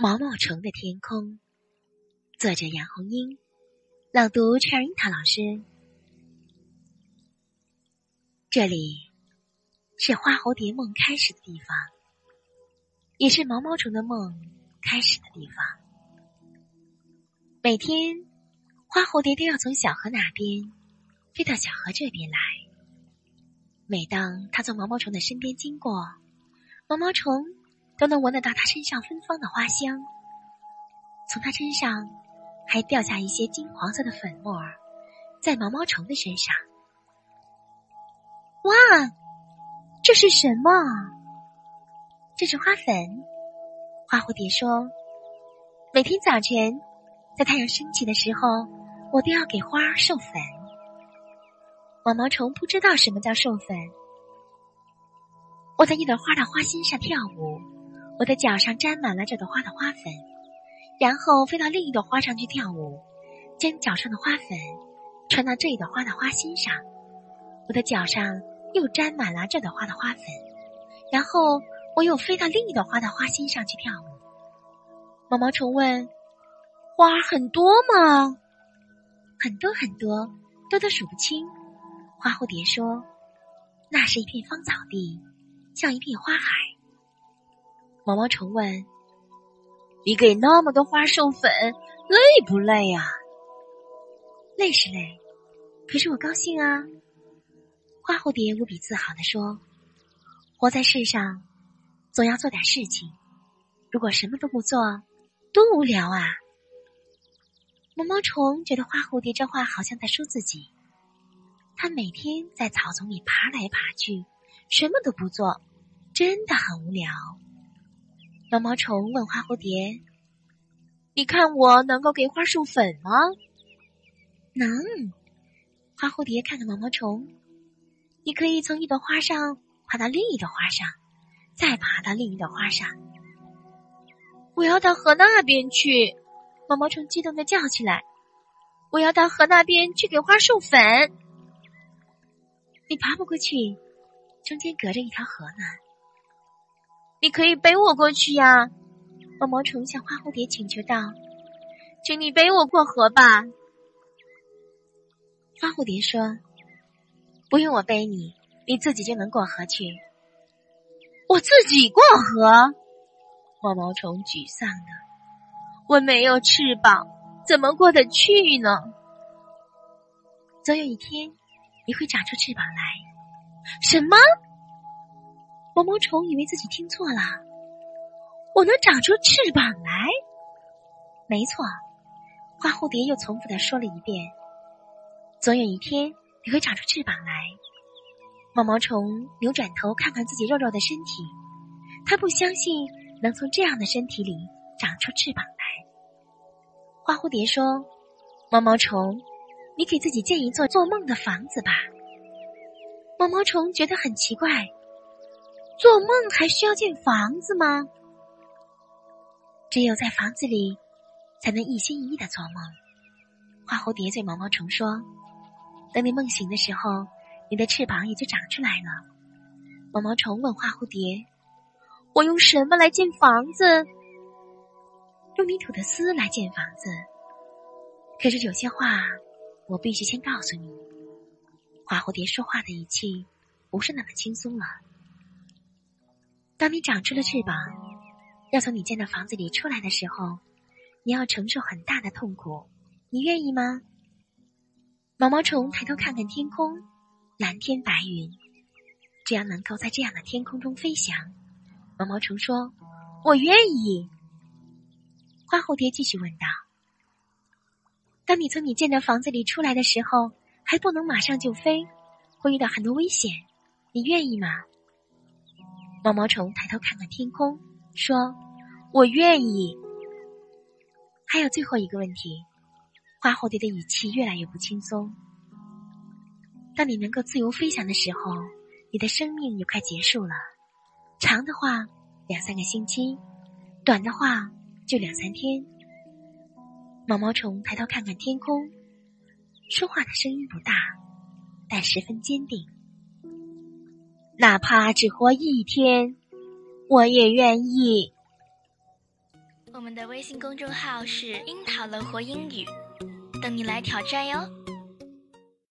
毛毛虫的天空，作者杨红樱，朗读 Cherry 塔老师。这里是花蝴蝶梦开始的地方，也是毛毛虫的梦开始的地方。每天，花蝴蝶都要从小河那边飞到小河这边来。每当它从毛毛虫的身边经过，毛毛虫。都能闻得到它身上芬芳的花香，从它身上还掉下一些金黄色的粉末，在毛毛虫的身上。哇，这是什么？这是花粉。花蝴蝶说：“每天早晨，在太阳升起的时候，我都要给花授粉。”毛毛虫不知道什么叫授粉。我在一朵花的花心上跳舞。我的脚上沾满了这朵花的花粉，然后飞到另一朵花上去跳舞，将脚上的花粉传到这一朵花的花心上。我的脚上又沾满了这朵花的花粉，然后我又飞到另一朵花的花心上去跳舞。毛毛虫问：“花很多吗？”“很多很多，多得数不清。”花蝴蝶说：“那是一片芳草地，像一片花海。”毛毛虫问：“你给那么多花授粉，累不累呀？”“累是累，可是我高兴啊。”花蝴蝶无比自豪地说：“活在世上，总要做点事情。如果什么都不做，多无聊啊！”毛毛虫觉得花蝴蝶这话好像在说自己。它每天在草丛里爬来爬去，什么都不做，真的很无聊。毛毛虫问花蝴蝶：“你看我能够给花授粉吗？”“能。”花蝴蝶看看毛毛虫：“你可以从一朵花上爬到另一朵花上，再爬到另一朵花上。”“我要到河那边去！”毛毛虫激动的叫起来：“我要到河那边去给花授粉！”“你爬不过去，中间隔着一条河呢。”你可以背我过去呀，毛毛虫向花蝴蝶请求道：“请你背我过河吧。”花蝴蝶说：“不用我背你，你自己就能过河去。”我自己过河？毛毛虫沮丧的：“我没有翅膀，怎么过得去呢？”总有一天，你会长出翅膀来。什么？毛毛虫以为自己听错了，我能长出翅膀来？没错，花蝴蝶又重复的说了一遍。总有一天你会长出翅膀来。毛毛虫扭转头看看自己肉肉的身体，他不相信能从这样的身体里长出翅膀来。花蝴蝶说：“毛毛虫，你给自己建一座做梦的房子吧。”毛毛虫觉得很奇怪。做梦还需要建房子吗？只有在房子里，才能一心一意的做梦。花蝴蝶对毛毛虫说：“等你梦醒的时候，你的翅膀也就长出来了。”毛毛虫问花蝴蝶：“我用什么来建房子？”“用泥土的丝来建房子。”可是有些话，我必须先告诉你。花蝴蝶说话的语气不是那么轻松了。当你长出了翅膀，要从你建的房子里出来的时候，你要承受很大的痛苦，你愿意吗？毛毛虫抬头看看天空，蓝天白云，只要能够在这样的天空中飞翔，毛毛虫说：“我愿意。”花蝴蝶继续问道：“当你从你建的房子里出来的时候，还不能马上就飞，会遇到很多危险，你愿意吗？”毛毛虫抬头看看天空，说：“我愿意。”还有最后一个问题，花蝴蝶的语气越来越不轻松。当你能够自由飞翔的时候，你的生命也快结束了。长的话两三个星期，短的话就两三天。毛毛虫抬头看看天空，说话的声音不大，但十分坚定。哪怕只活一天，我也愿意。我们的微信公众号是“樱桃乐活英语”，等你来挑战哟。